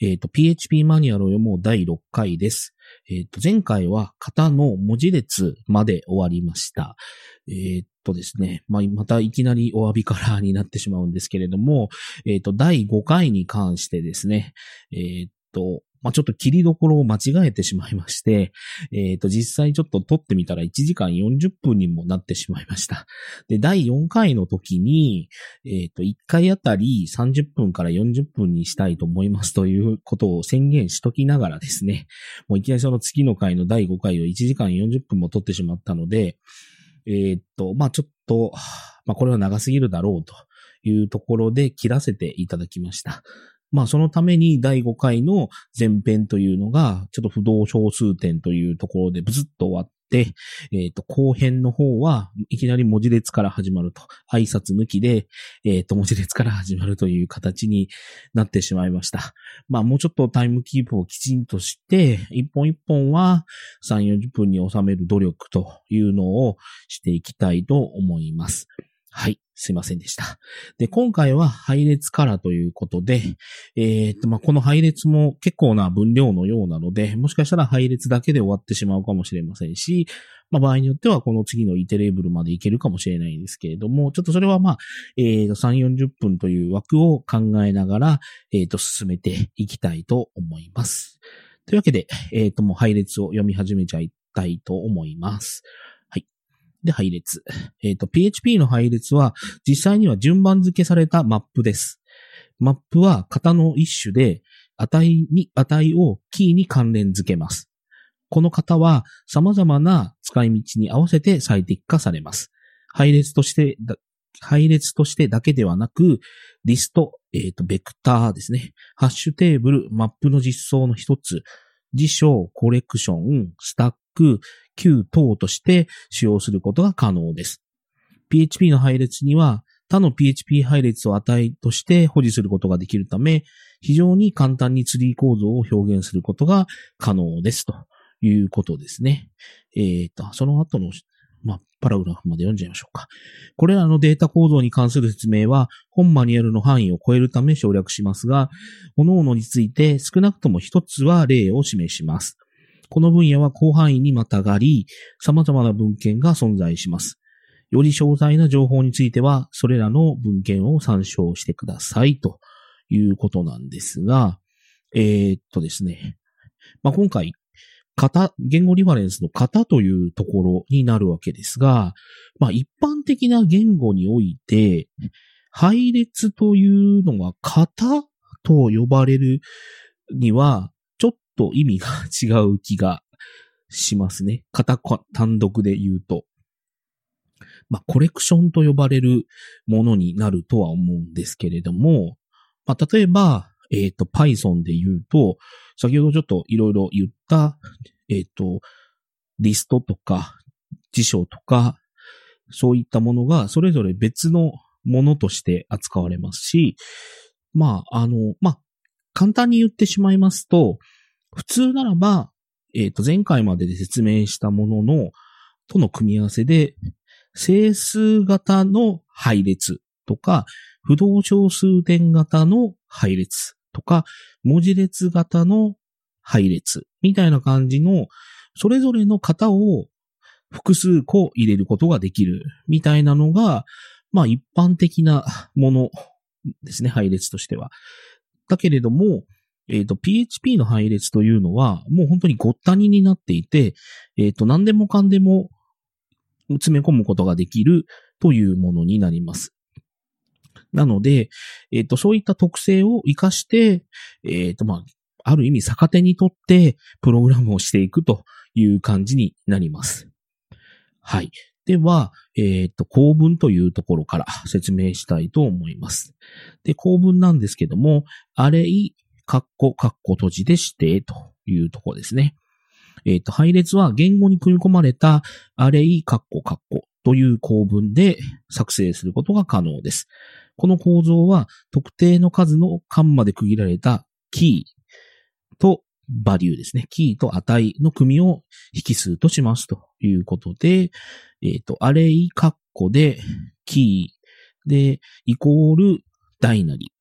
えっ、と、PHP マニュアルを読もう第6回です。えっ、と、前回は型の文字列まで終わりました。えっ、とですね、まあ、またいきなりお詫びから になってしまうんですけれども、えっ、と、第5回に関してですね、えっ、と、まあ、ちょっと切りどころを間違えてしまいまして、えっ、と、実際ちょっと撮ってみたら1時間40分にもなってしまいました。で、第4回の時に、えっ、と、1回あたり30分から40分にしたいと思いますということを宣言しときながらですね、もういきなりその次の回の第5回を1時間40分も撮ってしまったので、えっ、と、まあ、ちょっと、まあ、これは長すぎるだろうというところで切らせていただきました。まあ、そのために第5回の前編というのが、ちょっと不動小数点というところでブツッと終わって、えっ、と、後編の方はいきなり文字列から始まると。挨拶抜きで、えっ、と、文字列から始まるという形になってしまいました。まあ、もうちょっとタイムキープをきちんとして、一本一本は3、40分に収める努力というのをしていきたいと思います。はい。すいませんでした。で、今回は配列からということで、えーっと、まあ、この配列も結構な分量のようなので、もしかしたら配列だけで終わってしまうかもしれませんし、まあ、場合によってはこの次のイテレーブルまでいけるかもしれないんですけれども、ちょっとそれはまあ、えーっと、3、40分という枠を考えながら、えーっと、進めていきたいと思います。というわけで、えーっと、もう配列を読み始めちゃいたいと思います。で、配列。えーと、PHP の配列は、実際には順番付けされたマップです。マップは型の一種で、値に、値をキーに関連付けます。この型は様々な使い道に合わせて最適化されます。配列として、配列としてだけではなく、リスト、えっ、と、ベクターですね。ハッシュテーブル、マップの実装の一つ、辞書、コレクション、スタック、Q 等として使用することが可能です。PHP の配列には他の PHP 配列を値として保持することができるため、非常に簡単にツリー構造を表現することが可能ですということですね。えっ、と、その後の、まあ、パラグラフまで読んじゃいましょうか。これらのデータ構造に関する説明は本マニュアルの範囲を超えるため省略しますが、各々について少なくとも一つは例を示します。この分野は広範囲にまたがり、様々な文献が存在します。より詳細な情報については、それらの文献を参照してくださいということなんですが、えーっとですね。まあ、今回、型、言語リファレンスの型というところになるわけですが、まあ、一般的な言語において、配列というのが型と呼ばれるには、と意味が違う気がしますね。型単独で言うと。まあ、コレクションと呼ばれるものになるとは思うんですけれども、まあ、例えば、えっ、と、Python で言うと、先ほどちょっといろいろ言った、えっ、と、リストとか、辞書とか、そういったものがそれぞれ別のものとして扱われますし、まあ、あの、まあ、簡単に言ってしまいますと、普通ならば、えっ、と、前回までで説明したものの、との組み合わせで、整数型の配列とか、不動小数点型の配列とか、文字列型の配列みたいな感じの、それぞれの型を複数個入れることができるみたいなのが、まあ一般的なものですね、配列としては。だけれども、えっ、と、PHP の配列というのは、もう本当にごったにになっていて、えっ、と、何でもかんでも詰め込むことができるというものになります。なので、えっ、と、そういった特性を活かして、えっ、と、まあ、ある意味逆手にとってプログラムをしていくという感じになります。はい。では、えっ、と、構文というところから説明したいと思います。で、構文なんですけども、アレイ、カッコ、カッコ閉じで指定というとこですね。えっ、と、配列は言語に組み込まれたアレイ、カッコ、カッコという構文で作成することが可能です。この構造は特定の数の間まで区切られたキーとバリューですね。キーと値の組を引数としますということで、えっ、と、アレイ、カッコでキーでイコール大なり。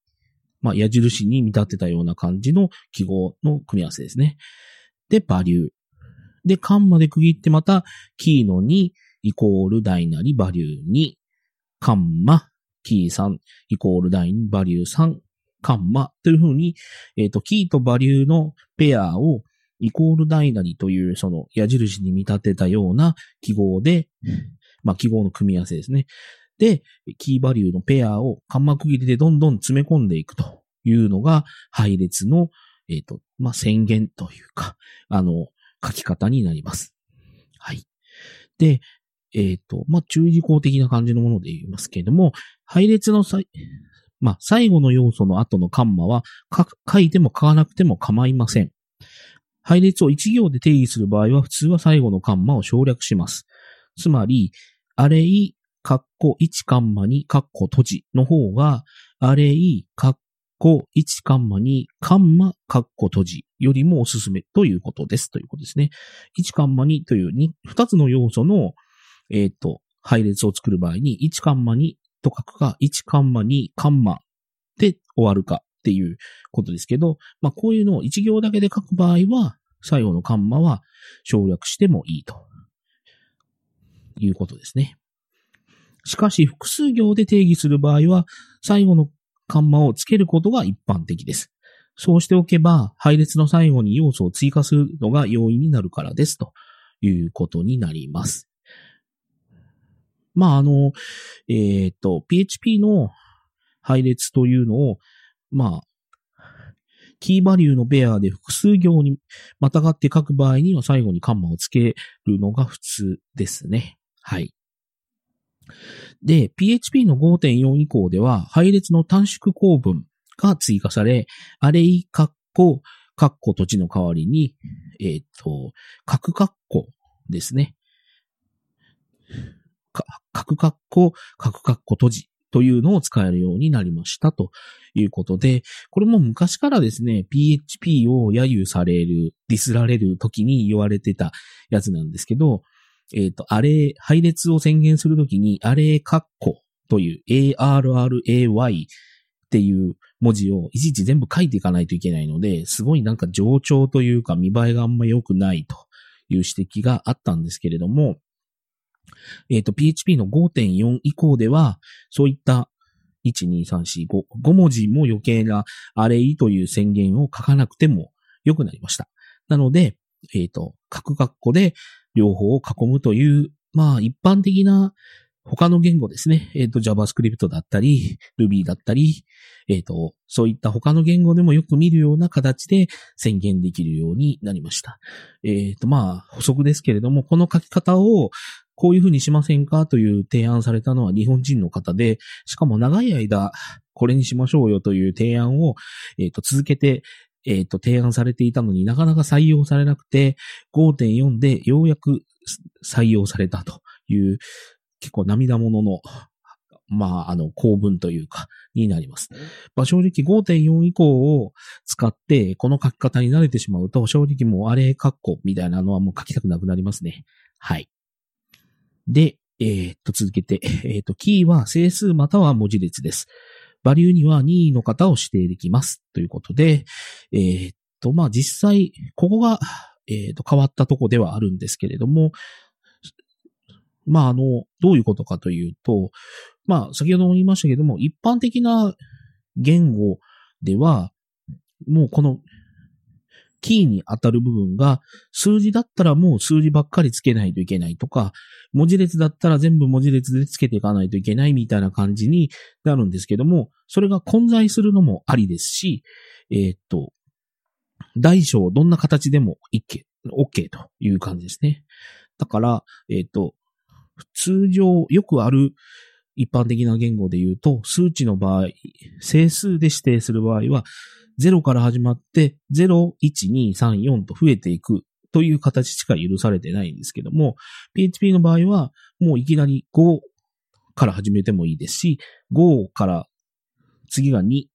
まあ、矢印に見立てたような感じの記号の組み合わせですね。で、バリュー。で、カンマで区切ってまた、キーの2イコール大なりバリュー2、カンマ、キー3イコール大にバリュー3、カンマというふうに、えっ、ー、と、キーとバリューのペアをイコール大なりというその矢印に見立てたような記号で、まあ記号の組み合わせですね。で、キーバリューのペアをカンマ区切りでどんどん詰め込んでいくというのが配列の、えっ、ー、と、まあ宣言というか、あの、書き方になります。はい。で、えっ、ー、と、まあ、注意事項的な感じのもので言いますけれども、配列のさい、まあ、最後の要素の後のカンマは、書いても書かなくても構いません。配列を一行で定義する場合は、普通は最後のカンマを省略します。つまり、アレイ、カッコ1カンマにカッコ閉じの方が、アレイ、カッコ1カンマにカンマカッコ閉じよりもおすすめということです。ということですね。1カンマ2という 2, 2つの要素の、えっ、ー、と、配列を作る場合に1カンマ2と書くか、1カンマ2カンマで終わるかっていうことですけど、まあこういうのを1行だけで書く場合は、最後のカンマは省略してもいいということですね。しかし複数行で定義する場合は、最後のカンマをつけることが一般的です。そうしておけば、配列の最後に要素を追加するのが容易になるからです。ということになります。まあ、あの、えっ、と、PHP の配列というのを、まあ、キーバリューのペアで複数行にまたがって書く場合には最後にカンマをつけるのが普通ですね。はい。で、PHP の5.4以降では配列の短縮構文が追加され、アレイカッコ、カッコ土地の代わりに、えっ、ー、と、角カッコですね。角カッコ、角カッコ閉じというのを使えるようになりましたということで、これも昔からですね、PHP を揶揄される、ディスられる時に言われてたやつなんですけど、えっ、ー、と、あれ、配列を宣言するときに、あれ、カッコという ARRAY っていう文字をいちいち全部書いていかないといけないので、すごいなんか上調というか見栄えがあんま良くないという指摘があったんですけれども、えっ、ー、と、PHP の5.4以降では、そういった1、2、3、4、5、5文字も余計なアレイという宣言を書かなくても良くなりました。なので、えっ、ー、と、各括弧で両方を囲むという、まあ一般的な他の言語ですね。えっ、ー、と JavaScript だったり、Ruby だったり、えっ、ー、と、そういった他の言語でもよく見るような形で宣言できるようになりました。えっ、ー、と、まあ、補足ですけれども、この書き方をこういうふうにしませんかという提案されたのは日本人の方で、しかも長い間、これにしましょうよという提案を、えっ、と、続けてえっ、ー、と、提案されていたのになかなか採用されなくて、5.4でようやく採用されたという、結構涙ものの、まあ、あの、構文というか、になります。まあ、正直5.4以降を使って、この書き方に慣れてしまうと、正直もうあれ、カッコみたいなのはもう書きたくなくなりますね。はい。で、えー、っと、続けて、えー、っと、キーは整数または文字列です。バリューには任意の方を指定できます。ということで、えー、っと、まあ、実際、ここが、えー、っと、変わったとこではあるんですけれども、まあ、あの、どういうことかというと、まあ、先ほども言いましたけれども、一般的な言語では、もうこのキーに当たる部分が、数字だったらもう数字ばっかりつけないといけないとか、文字列だったら全部文字列でつけていかないといけないみたいな感じになるんですけども、それが混在するのもありですし、えー、っと、大小どんな形でも OK, OK という感じですね。だから、えー、っと、通常よくある一般的な言語で言うと、数値の場合、整数で指定する場合は、0から始まって、0、1、2、3、4と増えていくという形しか許されてないんですけども、PHP の場合は、もういきなり5から始めてもいいですし、5から次が2、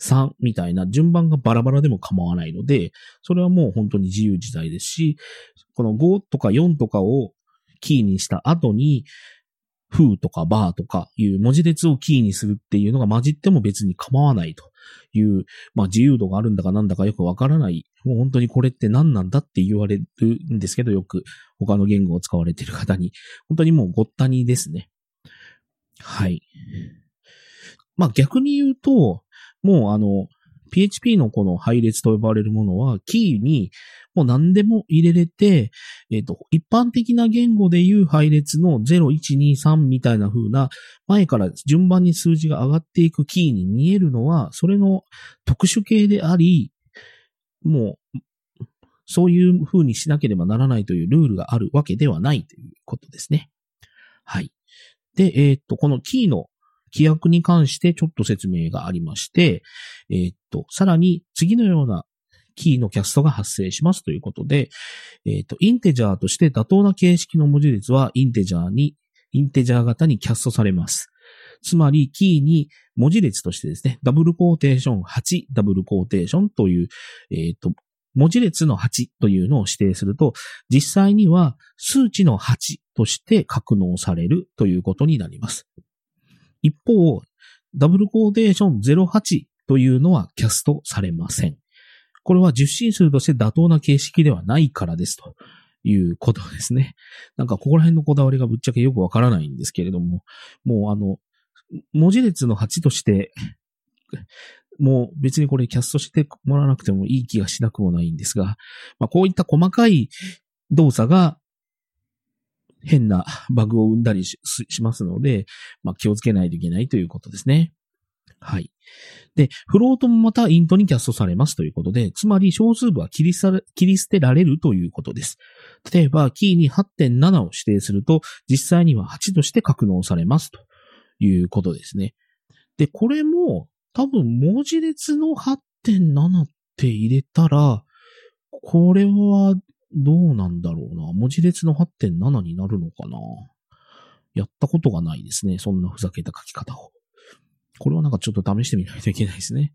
3みたいな順番がバラバラでも構わないので、それはもう本当に自由自在ですし、この5とか4とかをキーにした後に、フーとかバーとかいう文字列をキーにするっていうのが混じっても別に構わないという、まあ自由度があるんだかなんだかよくわからない、もう本当にこれって何なんだって言われるんですけど、よく他の言語を使われている方に、本当にもうごったにですね。はい。まあ逆に言うと、もうあの、PHP のこの配列と呼ばれるものは、キーにもう何でも入れれて、えっ、ー、と、一般的な言語でいう配列の0、1、2、3みたいな風な、前から順番に数字が上がっていくキーに見えるのは、それの特殊形であり、もう、そういう風にしなければならないというルールがあるわけではないということですね。はい。で、えっ、ー、と、このキーの規約に関してちょっと説明がありまして、えー、と、さらに次のようなキーのキャストが発生しますということで、えー、っと、インテジャーとして妥当な形式の文字列はインテジャーに、インテジャー型にキャストされます。つまり、キーに文字列としてですね、ダブルコーテーション8、ダブルコーテーションという、えっ、と、文字列の8というのを指定すると、実際には数値の8として格納されるということになります。一方、ダブルコーテーション08というのはキャストされません。これは受信数として妥当な形式ではないからですということですね。なんかここら辺のこだわりがぶっちゃけよくわからないんですけれども、もうあの、文字列の8として、もう別にこれキャストしてもらわなくてもいい気がしなくもないんですが、まあこういった細かい動作が変なバグを生んだりしますので、まあ、気をつけないといけないということですね。はい。で、フロートもまたイントにキャストされますということで、つまり小数部は切り捨てられるということです。例えば、キーに8.7を指定すると、実際には8として格納されますということですね。で、これも、多分文字列の8.7って入れたら、これはどうなんだろうな。文字列の8.7になるのかな。やったことがないですね。そんなふざけた書き方を。これはなんかちょっと試してみないといけないですね。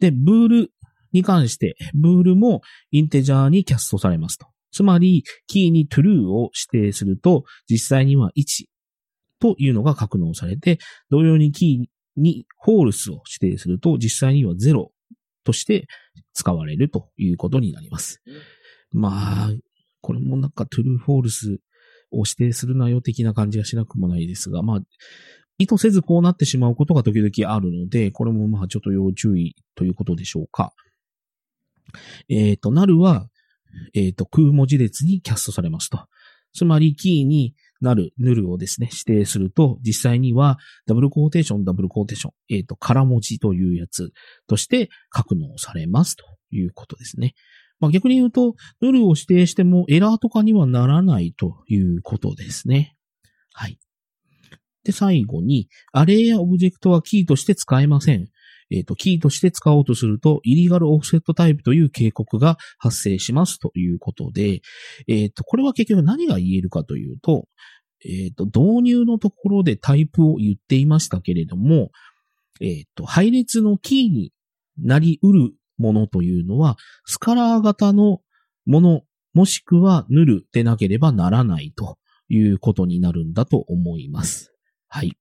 で、ブールに関して、ブールもインテジャーにキャストされますと。つまり、キーに true を指定すると、実際には1というのが格納されて、同様にキーに false を指定すると、実際には0として使われるということになります。まあ、これもなんか true false を指定するなよ的な感じがしなくもないですが、まあ、意図せずこうなってしまうことが時々あるので、これもまあちょっと要注意ということでしょうか。えっ、ー、と、 null は、えっ、ー、と、空文字列にキャストされますと。つまり、キーになる、 null をですね、指定すると、実際には、ダブルコーテーション、ダブルコーテーション、えっ、ー、と、空文字というやつとして格納されますということですね。まあ、逆に言うと、 null を指定してもエラーとかにはならないということですね。はい。で、最後に、 array やオブジェクトはキーとして使えません。えっ、ー、と、キーとして使おうとすると、 illegal offset type という警告が発生しますということで、えっ、ー、と、これは結局何が言えるかというと、えっ、ー、と、導入のところでタイプを言っていましたけれども、えっ、と、配列のキーになり得るものというのは、スカラー型のもの、もしくはヌルでなければならないということになるんだと思います。はい。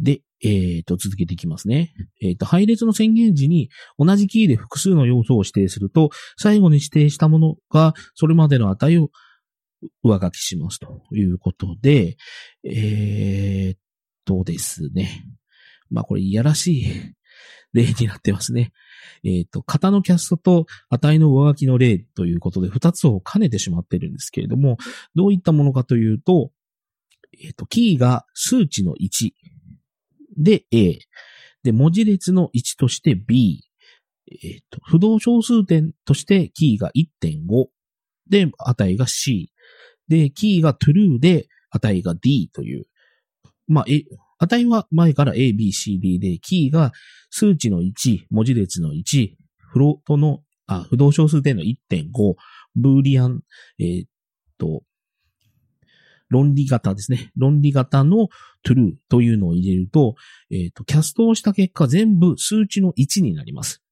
で、えっ、ー、と、続けていきますね。えっ、ー、と、配列の宣言時に同じキーで複数の要素を指定すると、最後に指定したものがそれまでの値を上書きしますということで、えー、っとですね。まあこれいやらしい例になってますね。えっ、と、型のキャストと値の上書きの例ということで、二つを兼ねてしまってるんですけれども、どういったものかというと、えっ、ー、と、キーが数値の1で A、で、文字列の1として B、えっ、ー、と、不動小数点としてキーが1.5で、値が C、で、キーが true で値が D という、まあ、え、値は前から A, B, C, D で、キーが数値の1、文字列の1、フロートの、あ、不動小数点の1.5、ブーリアン、えー、っと、論理型ですね。論理型の true というのを入れると、えっ、と、キャストをした結果全部数値の1になります。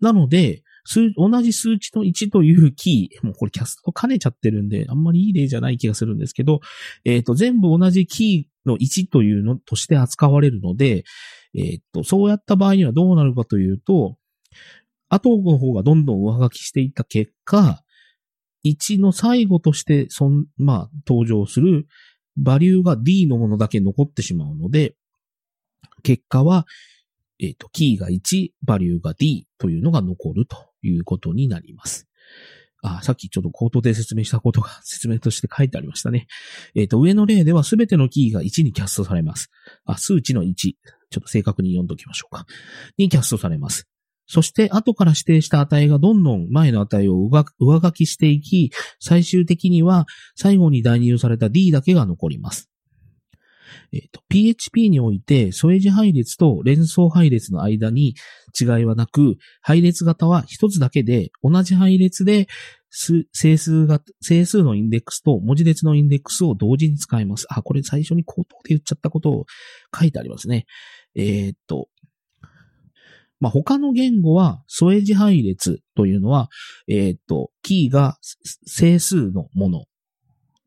なので、数、同じ数値の1というキー、もうこれキャスト兼ねちゃってるんで、あんまりいい例じゃない気がするんですけど、えっ、ー、と、全部同じキーの1というのとして扱われるので、えっ、ー、と、そうやった場合にはどうなるかというと、後の方がどんどん上書きしていった結果、1の最後として、そん、まあ、登場するバリューが D のものだけ残ってしまうので、結果は、えっ、ー、と、キーが1、バリューが D というのが残るということになります。あ、さっきちょっと口頭で説明したことが 説明として書いてありましたね。えっ、ー、と、上の例ではすべてのキーが1にキャストされます。あ、数値の1。ちょっと正確に読んどきましょうか。にキャストされます。そして後から指定した値がどんどん前の値を上書きしていき、最終的には最後に代入された D だけが残ります。え、ー、PHP において、添え字配列と連想配列の間に違いはなく、配列型は一つだけで、同じ配列で、整数が、整数のインデックスと文字列のインデックスを同時に使います。あ、これ最初に口頭で言っちゃったことを書いてありますね。えー、っと、まあ、他の言語は、添え字配列というのは、えー、と、キーが整数のもの。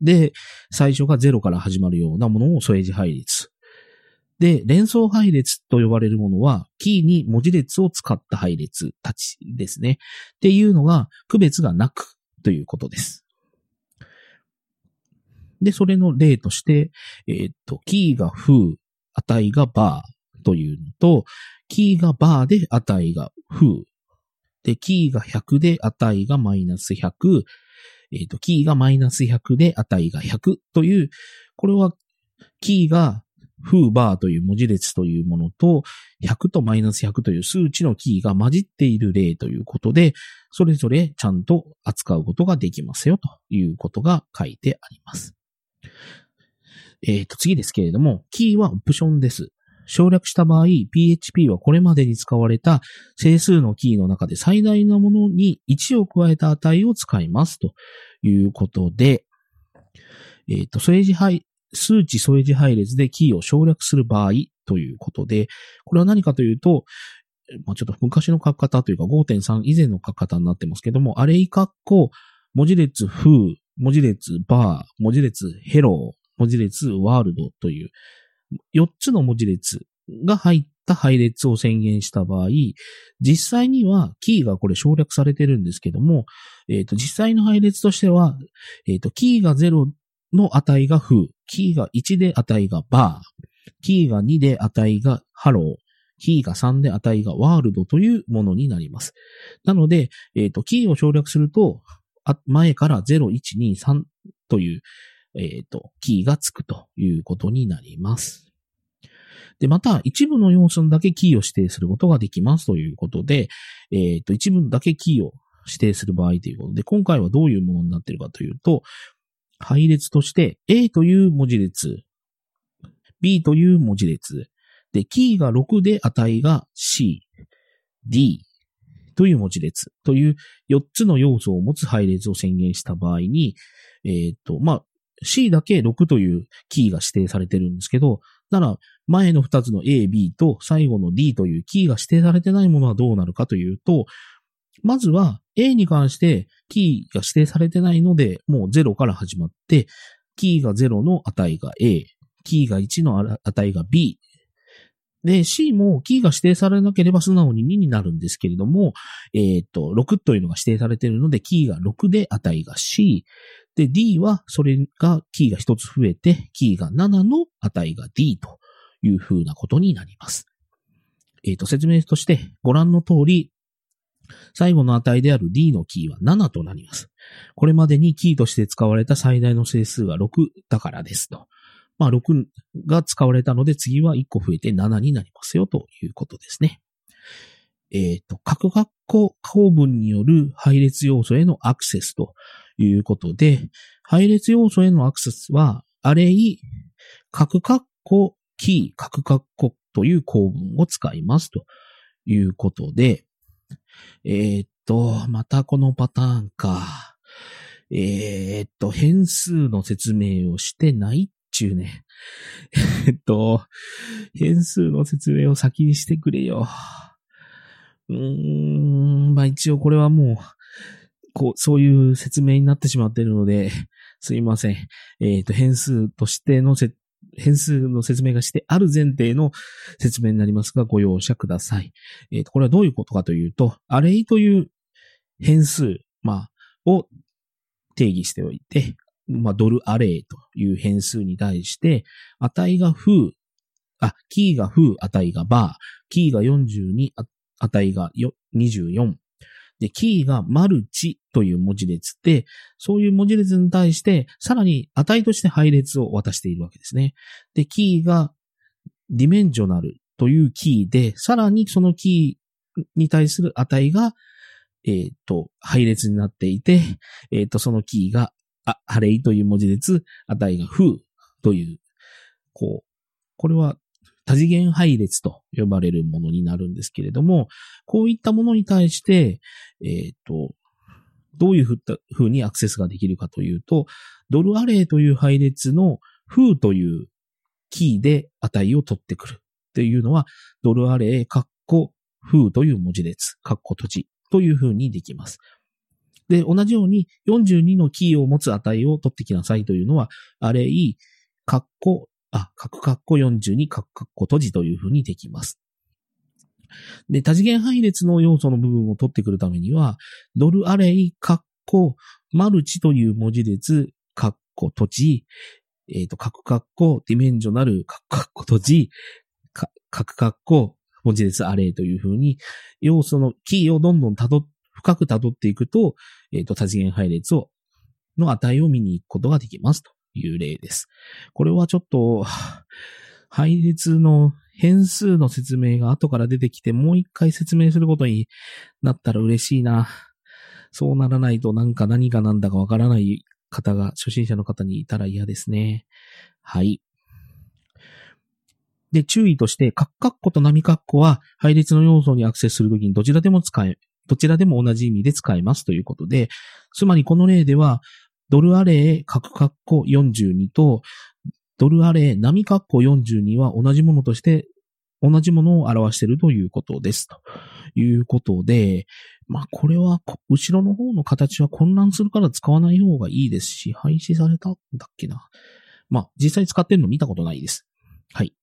で、最初が0から始まるようなものを添え字配列。で、連想配列と呼ばれるものは、キーに文字列を使った配列たちですね。っていうのが、区別がなくということです。で、それの例として、えー、と、キーがフー、値がバーというのと、キーがバーで値がフー。で、キーが100で値がマイナス100。えっ、ー、と、キーがマイナス100で値が100という、これは、キーがフーバーという文字列というものと、100とマイナス100という数値のキーが混じっている例ということで、それぞれちゃんと扱うことができますよということが書いてあります。えっ、ー、と、次ですけれども、キーはオプションです。省略した場合、PHP はこれまでに使われた整数のキーの中で最大のものに1を加えた値を使いますということで、えっ、ー、と、添え字配、数値添え字配列でキーを省略する場合ということで、これは何かというと、まあ、ちょっと昔の書き方というか5.3以前の書き方になってますけども、アレイカッコ、文字列フー、文字列 bar、文字列 hello、文字列 world という4つの文字列が入った配列を宣言した場合、実際にはキーがこれ省略されてるんですけども、えっ、ー、と、実際の配列としては、えっ、ー、と、キーが0の値がフ、キーが1で値が bar、キーが2で値が hello、キーが3で値が world というものになります。なので、えっ、ー、と、キーを省略すると、前から0、1、2、3という、えっ、ー、と、キーがつくということになります。で、また、一部の要素だけキーを指定することができますということで、えっ、ー、と、一部だけキーを指定する場合ということで、今回はどういうものになっているかというと、配列として A という文字列、B という文字列、で、キーが6で値が C、D という文字列という4つの要素を持つ配列を宣言した場合に、えっ、ー、と、まあ、C だけ6というキーが指定されてるんですけど、なら、前の2つの A、B と最後の D というキーが指定されてないものはどうなるかというと、まずは A に関してキーが指定されてないので、もう0から始まって、キーが0の値が A、キーが1の値が B。で、C もキーが指定されなければ素直に2になるんですけれども、えっ、ー、と、6というのが指定されているので、キーが6で値が C。で、D はそれがキーが一つ増えて、キーが7の値が D という風なことになります。えっ、ー、と、説明としてご覧の通り、最後の値である D のキーは7となります。これまでにキーとして使われた最大の整数が6だからですと。まあ、6が使われたので次は1個増えて7になりますよということですね。えっ、ー、と、各括弧構文による配列要素へのアクセスということで、配列要素へのアクセスは、アレイ、各括弧キー、各括弧という構文を使いますということで、えー、っと、またこのパターンか。えー、っと、変数の説明をしてないちゅうね。えっと、変数の説明を先にしてくれよ。うーん、まあ一応これはもう、こう、そういう説明になってしまっているので、すいません。えっ、ー、と、変数としてのせ、変数の説明がしてある前提の説明になりますが、ご容赦ください。えっ、ー、と、これはどういうことかというと、アレイという変数、まあ、を定義しておいて、まあ、ドルアレイという変数に対して、値がフー、あ、キーがフー、値がバー、キーが42、値が24、で、キーがマルチという文字列で、そういう文字列に対して、さらに値として配列を渡しているわけですね。で、キーがディメンジョナルというキーで、さらにそのキーに対する値が、えっ、ー、と、配列になっていて、えっ、ー、と、そのキーが、あ、ハレイという文字列、値がフーという、こう、これは多次元配列と呼ばれるものになるんですけれども、こういったものに対して、えっ、ー、と、どういうふうにアクセスができるかというと、ドルアレイという配列のフーというキーで値を取ってくるっていうのは、ドルアレイ、カッコ、フーという文字列、カッコ閉じというふうにできます。で、同じように42のキーを持つ値を取ってきなさいというのは、アレイ、カッコ、あ、カクカッコ42、カクカッコ閉じというふうにできます。で、多次元配列の要素の部分を取ってくるためには、ドルアレイ、カッコ、マルチという文字列、カッコ閉じ、えっ、ー、と、カクカッコ、ディメンジョナル、カクカッコ閉じ、カクカッコ、文字列アレイというふうに、要素のキーをどんどんたど、深く辿っていくと、えっ、ー、と、多次元配列を、の値を見に行くことができますという例です。これはちょっと、配列の変数の説明が後から出てきてもう一回説明することになったら嬉しいな。そうならないとなんか何が何だかわからない方が初心者の方にいたら嫌ですね。はい。で、注意として、カッカッコと波カッコは配列の要素にアクセスするときにどちらでも使え、どちらでも同じ意味で使えますということで、つまりこの例では、ドルアレイ、カクカッコ42と、ドルアレイ、波カッコ42は同じものとして、同じものを表しているということです。ということで、まあこれは、後ろの方の形は混乱するから使わない方がいいですし、廃止されたんだっけな。まあ実際使ってるの見たことないです。はい。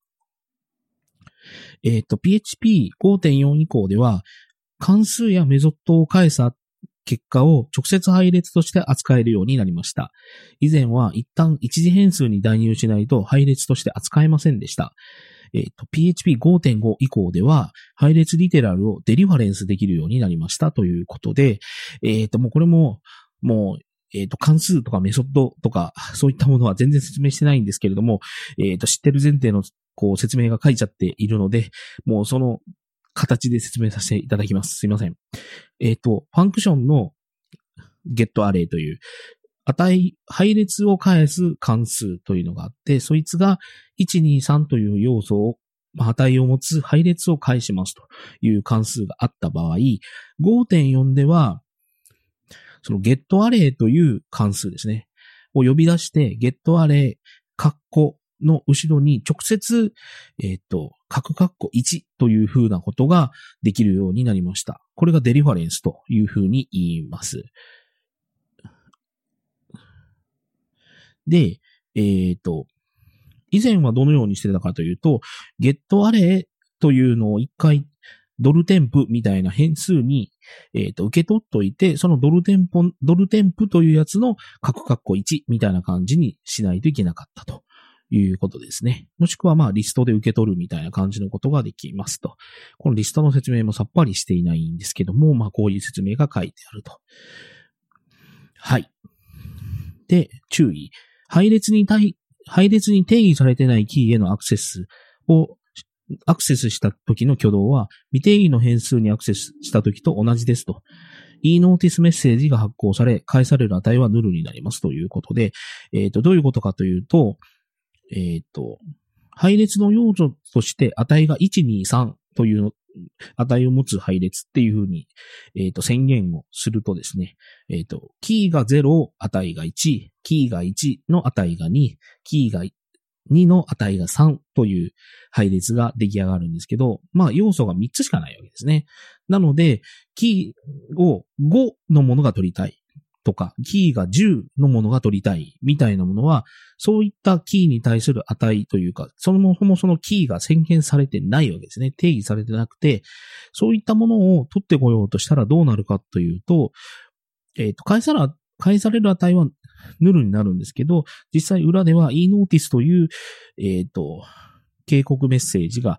えっ、ー、と、PHP5.4 以降では、関数やメソッドを返す結果を直接配列として扱えるようになりました。以前は一旦一次変数に代入しないと配列として扱えませんでした。えっ、ー、と、PHP5.5 以降では、配列リテラルをデリファレンスできるようになりましたということで、えっ、ー、と、もうこれも、もう、えっ、ー、と、関数とかメソッドとか、そういったものは全然説明してないんですけれども、えっ、と、知ってる前提の、こう、説明が書いちゃっているので、もうその形で説明させていただきます。すいません。えっ、ー、と、ファンクションの getArray という、値、配列を返す関数というのがあって、そいつが123という要素を、値を持つ配列を返しますという関数があった場合、5.4では、その getArray という関数ですね。を呼び出して getArray、カッコの後ろに直接、えっ、ー、と、角括弧1という風なことができるようになりました。これがデリファレンスという風に言います。で、えっ、ー、と、以前はどのようにしてたかというと、ゲットアレというのを一回ドルテンプみたいな変数に、え、ー、と、受け取っといて、そのドルテンポ、ドルテンプというやつの角括弧1みたいな感じにしないといけなかったと。いうことですね。もしくはまあリストで受け取るみたいな感じのことができますと。このリストの説明もさっぱりしていないんですけども、まあこういう説明が書いてあると。はい。で、注意。配列に対、配列に定義されてないキーへのアクセスを、アクセスした時の挙動は、未定義の変数にアクセスした時と同じですと。e-notice メッセージが発行され、返される値はヌルになりますということで、えっ、ー、と、どういうことかというと、えっ、ー、と、配列の要素として値が1、2、3という値を持つ配列っていうふうに、えっ、ー、と、宣言をするとですね、えっ、ー、と、キーが0、値が1、キーが1の値が2、キーが2の値が3という配列が出来上がるんですけど、まあ要素が3つしかないわけですね。なので、キーを5のものが取りたいとか、キーが10のものが取りたいみたいなものは、そういったキーに対する値というか、そもそもそのキーが宣言されてないわけですね。定義されてなくて、そういったものを取ってこようとしたらどうなるかというと、えっ、ー、と、返さら、返される値はヌルになるんですけど、実際裏では e-notice という、えっ、ー、と、警告メッセージが、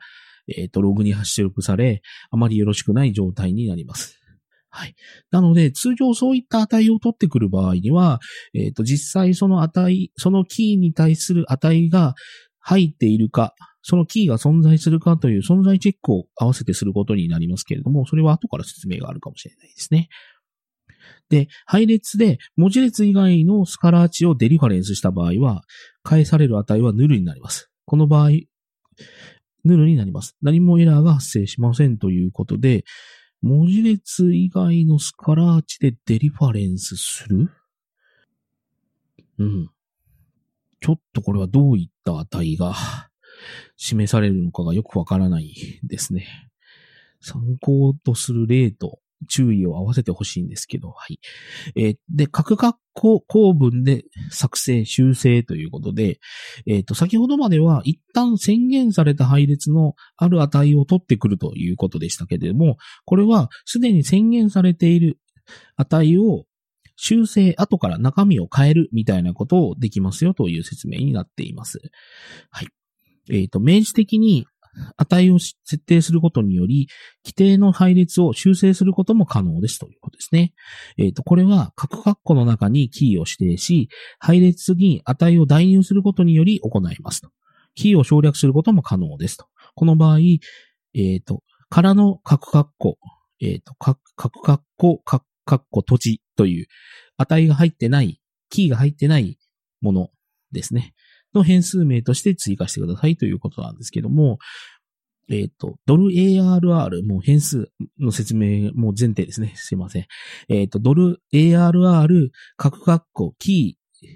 えっ、ー、と、ログに発出され、あまりよろしくない状態になります。はい。なので、通常そういった値を取ってくる場合には、えっ、ー、と、実際その値、そのキーに対する値が入っているか、そのキーが存在するかという存在チェックを合わせてすることになりますけれども、それは後から説明があるかもしれないですね。で、配列で文字列以外のスカラー値をデリファレンスした場合は、返される値はヌルになります。この場合、ヌルになります。何もエラーが発生しませんということで、文字列以外のスカラー値でデリファレンスする？うん。ちょっとこれはどういった値が示されるのかがよくわからないですね。参考とする例と注意を合わせてほしいんですけど、はい。えー、で、各括弧構文で作成、修正ということで、えっ、ー、と、先ほどまでは一旦宣言された配列のある値を取ってくるということでしたけれども、これはすでに宣言されている値を修正、後から中身を変えるみたいなことをできますよという説明になっています。はい。えっ、ー、と、明示的に値を設定することにより、規定の配列を修正することも可能ですということですね。えっ、ー、と、これは各括弧の中にキーを指定し、配列に値を代入することにより行いますと。キーを省略することも可能ですと。この場合、えっ、ー、と、からの各括弧、えっ、ー、と、各括弧、各括弧土地という値が入ってない、キーが入ってないものですね。の変数名として追加してくださいということなんですけども、えっ、ー、と、ドル ARR、もう変数の説明、もう前提ですね。すいません。えっ、ー、と、ドル ARR、各括弧、キー、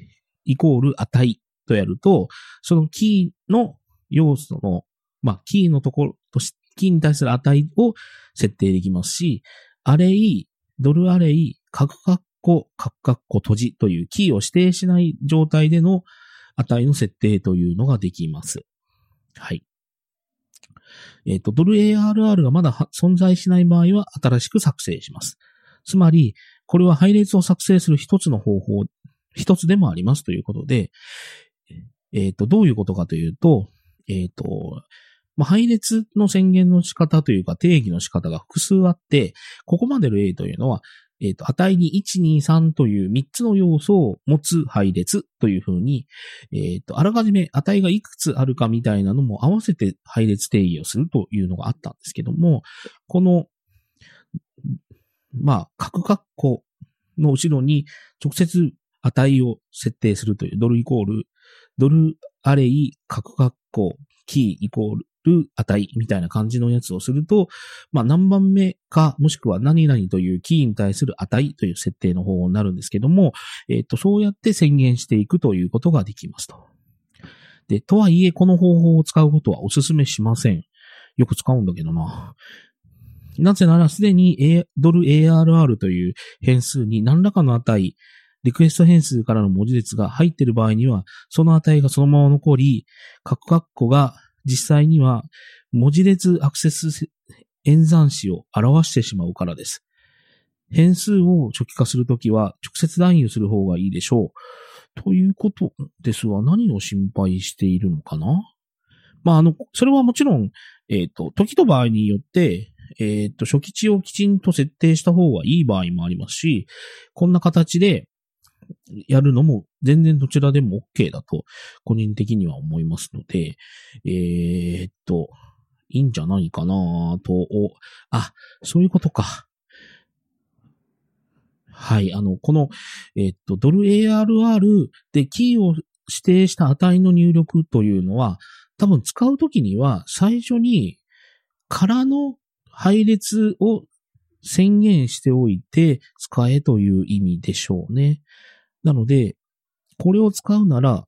イコール値とやると、そのキーの要素の、まあ、キーのところとし、キーに対する値を設定できますし、アレイ、ドルアレイ、各括弧、各括弧閉じというキーを指定しない状態での値の設定というのができます。はい。えっ、ー、と、ドル ARR がまだ存在しない場合は新しく作成します。つまり、これは配列を作成する一つの方法、一つでもありますということで、えっ、ー、と、どういうことかというと、えっ、ー、と、まあ、配列の宣言の仕方というか定義の仕方が複数あって、ここまでの A というのは、えっ、ー、と、値に1、2、3という3つの要素を持つ配列というふうに、えっ、ー、と、あらかじめ値がいくつあるかみたいなのも合わせて配列定義をするというのがあったんですけども、この、まあ、各括弧の後ろに直接値を設定するというドルイコール、ドルアレイ、各括弧、キーイコール、る値みたいな感じのやつをすると、まあ何番目か、もしくは何々というキーに対する値という設定の方になるんですけども、えっ、と、そうやって宣言していくということができますと。で、とはいえ、この方法を使うことはお勧めしません。よく使うんだけどな。なぜなら、すでに、A、ドル ARR という変数に何らかの値、リクエスト変数からの文字列が入っている場合には、その値がそのまま残り、各括弧が実際には文字列アクセス演算子を表してしまうからです。変数を初期化するときは直接代入する方がいいでしょう。ということですが、何を心配しているのかな？まあ、あの、それはもちろん、えっ、ー、と、時と場合によって、えっ、ー、と、初期値をきちんと設定した方がいい場合もありますし、こんな形で、やるのも全然どちらでも OK だと個人的には思いますので、えー、っと、いいんじゃないかなと、あ、そういうことか。はい、あの、この、えっと、ドル ARR でキーを指定した値の入力というのは、多分使うときには最初に空の配列を宣言しておいて使えという意味でしょうね。なので、これを使うなら、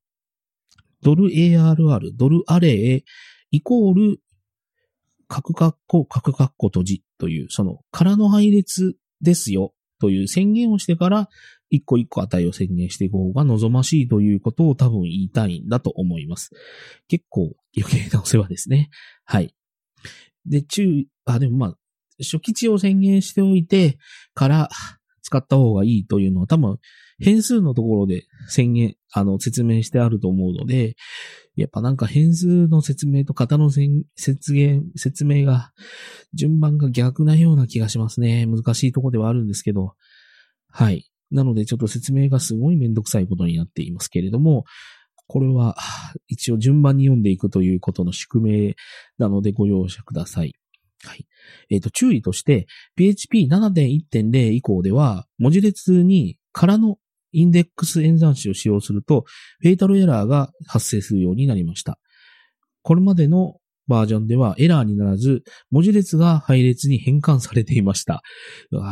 ドル ARR、ドルアレイイコール、角括弧、角括弧閉じという、その、空の配列ですよという宣言をしてから、一個一個値を宣言していく方が望ましいということを多分言いたいんだと思います。結構余計なお世話ですね。はい。で、注意、あ、でもまあ、初期値を宣言しておいてから使った方がいいというのは多分変数のところで宣言、あの、説明してあると思うので、やっぱなんか変数の説明と型の説明、説明が、順番が逆なような気がしますね。難しいとこではあるんですけど。はい。なのでちょっと説明がすごいめんどくさいことになっていますけれども、これは一応順番に読んでいくということの宿命なのでご容赦ください。はい。えっ、ー、と、注意として、PHP7.1.0 以降では、文字列に空のインデックス演算子を使用すると、フェイタルエラーが発生するようになりました。これまでのバージョンではエラーにならず、文字列が配列に変換されていました。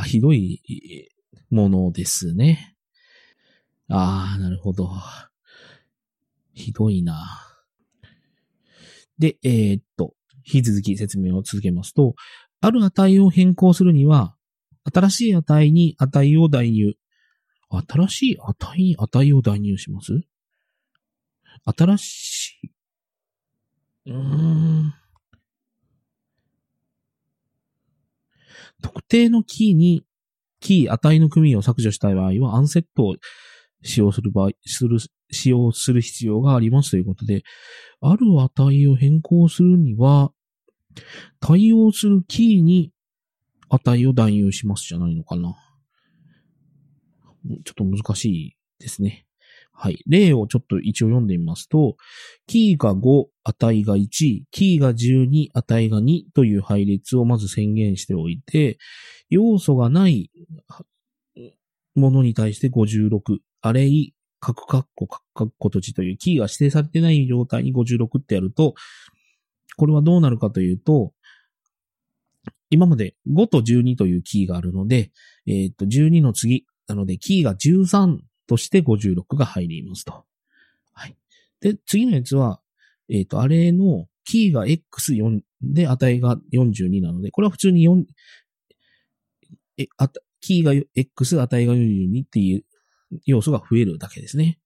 ひどいものですね。ああ、なるほど。ひどいな。で、えー、っと、引き続き説明を続けますと、ある値を変更するには、新しい値に値を代入。新しい値に値を代入します？新しい、うーん。特定のキーに、キー、値の組みを削除したい場合は、アンセットを使用する場合、する、使用する必要がありますということで、ある値を変更するには、対応するキーに値を代入しますじゃないのかな。ちょっと難しいですね。はい。例をちょっと一応読んでみますと、キーが5、値が1、キーが12、値が2という配列をまず宣言しておいて、要素がないものに対して56、アレイ、カクカッコ、カクカッコ閉じというキーが指定されてない状態に56ってやると、これはどうなるかというと、今まで5と12というキーがあるので、えっ、と、12の次、なので、キーが13として56が入りますと。はい。で、次のやつは、えっ、ー、と、あれのキーが X4 で値が42なので、これは普通に4、え、あた、キーが X、値が42っていう要素が増えるだけですね。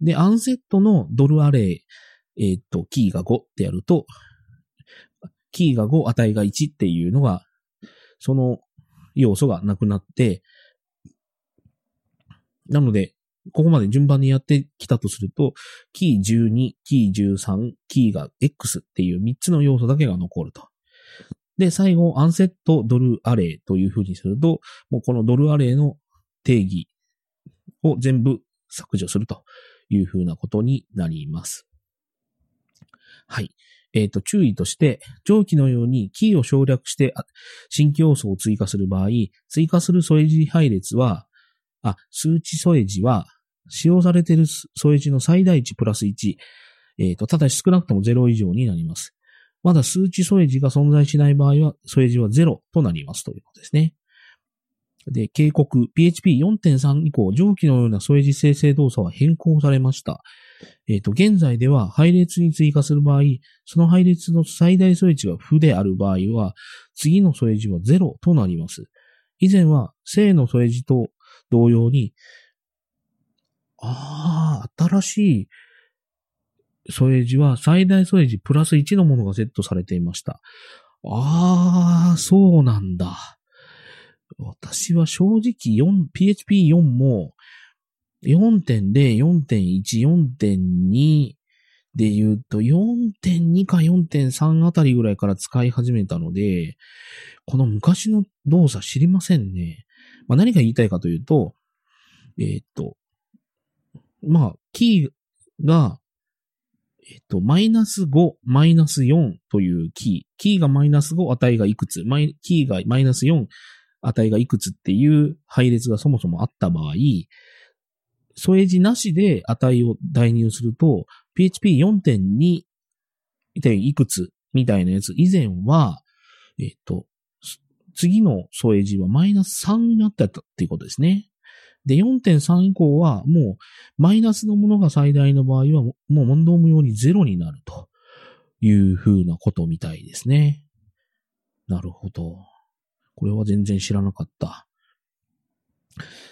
で、アンセットのドルアレイ、えっ、ー、と、キーが5ってやると、キーが5、値が1っていうのが、その要素がなくなって、なので、ここまで順番にやってきたとすると、キー12、キー13、キーが X っていう3つの要素だけが残ると。で、最後、アンセットドルアレイという風にすると、もうこのドルアレイの定義を全部削除するという風なことになります。はい。えっ、ー、と、注意として、上記のようにキーを省略して新規要素を追加する場合、追加する添え字配列は、あ、数値添え字は、使用されている添え字の最大値プラス1、え、ー、と、ただし少なくとも0以上になります。まだ数値添え字が存在しない場合は、添え字は0となりますということですね。で、警告、PHP4.3 以降、上記のような添え字生成動作は変更されました。えっ、ー、と、現在では配列に追加する場合、その配列の最大添え値が負である場合は、次の添え字は0となります。以前は正の添え字と同様に、ああ、新しい添え字は最大添え字プラス1のものがセットされていました。ああ、そうなんだ。私は正直、PHP4 も4.0、4.1、4.2で言うと4.2か4.3あたりぐらいから使い始めたので、この昔の動作知りませんね。まあ、何が言いたいかというと、えー、っと、まあ、キーが、えっと、マイナス5、マイナス4というキー。キーがマイナス5、値がいくつ、マイキーがマイナス4、値がいくつっていう配列がそもそもあった場合、添え字なしで値を代入すると、PHP4.2 でいくつみたいなやつ以前は、えっと、次の添え字はマイナス3になってたっていうことですね。で、4.3以降はもうマイナスのものが最大の場合はもう問答無用にゼロになるというふうなことみたいですね。なるほど。これは全然知らなかった。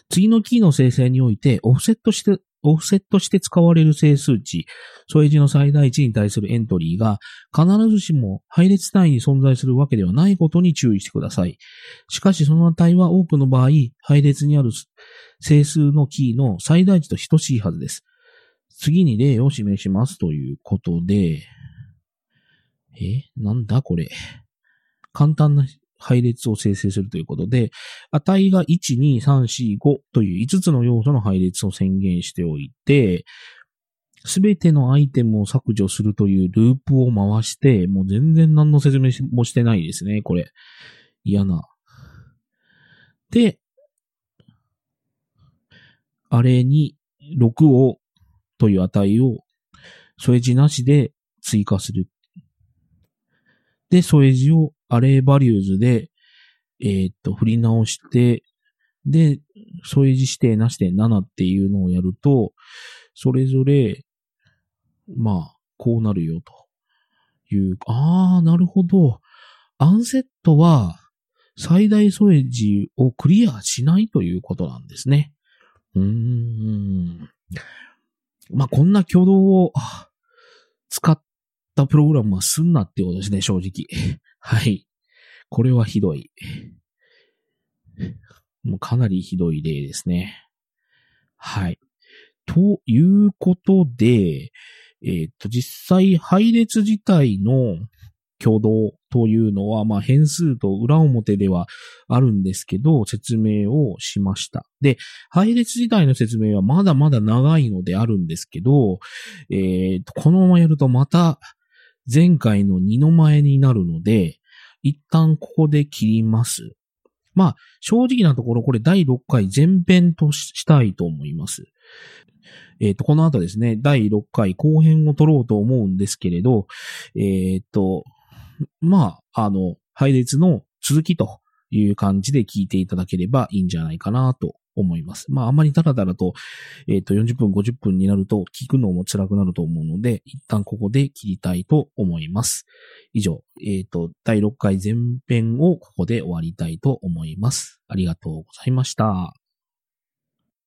次のキーの生成において、オフセットして、オフセットして使われる整数値、添え字の最大値に対するエントリーが必ずしも配列単位に存在するわけではないことに注意してください。しかしその値は多くの場合、配列にある整数のキーの最大値と等しいはずです。次に例を示しますということで、え？なんだこれ。簡単な配列を生成するということで、値が1、2、3、4、5という5つの要素の配列を宣言しておいて、すべてのアイテムを削除するというループを回して、もう全然何の説明もしてないですね、これ。嫌な。で、あれに6をという値を添え字なしで追加する。で、添え字をアレイバリューズで、え、っと、振り直して、で、添え字指定なしで7っていうのをやると、それぞれ、まあ、こうなるよという、ああ、なるほど。アンセットは、最大添え字をクリアしないということなんですね。うーん。まあ、こんな挙動を使ったプログラムはすんなってことですね、正直。はい。これはひどい。もうかなりひどい例ですね。はい。ということで、えー、っと、実際配列自体の挙動というのは、まあ変数と裏表ではあるんですけど、説明をしました。で、配列自体の説明はまだまだ長いのであるんですけど、えっー、このままやるとまた前回の2の前になるので、一旦ここで切ります。まあ、正直なところこれ第6回前編としたいと思います。えっ、ー、と、この後ですね、第6回後編を取ろうと思うんですけれど、えっ、ー、と、まあ、あの、配列の続きという感じで聞いていただければいいんじゃないかなと思います。まあ、あまりダラダラと、えっ、ー、と、40分、50分になると聞くのも辛くなると思うので、一旦ここで切りたいと思います。以上、えっ、ー、と、第6回前編をここで終わりたいと思います。ありがとうございました。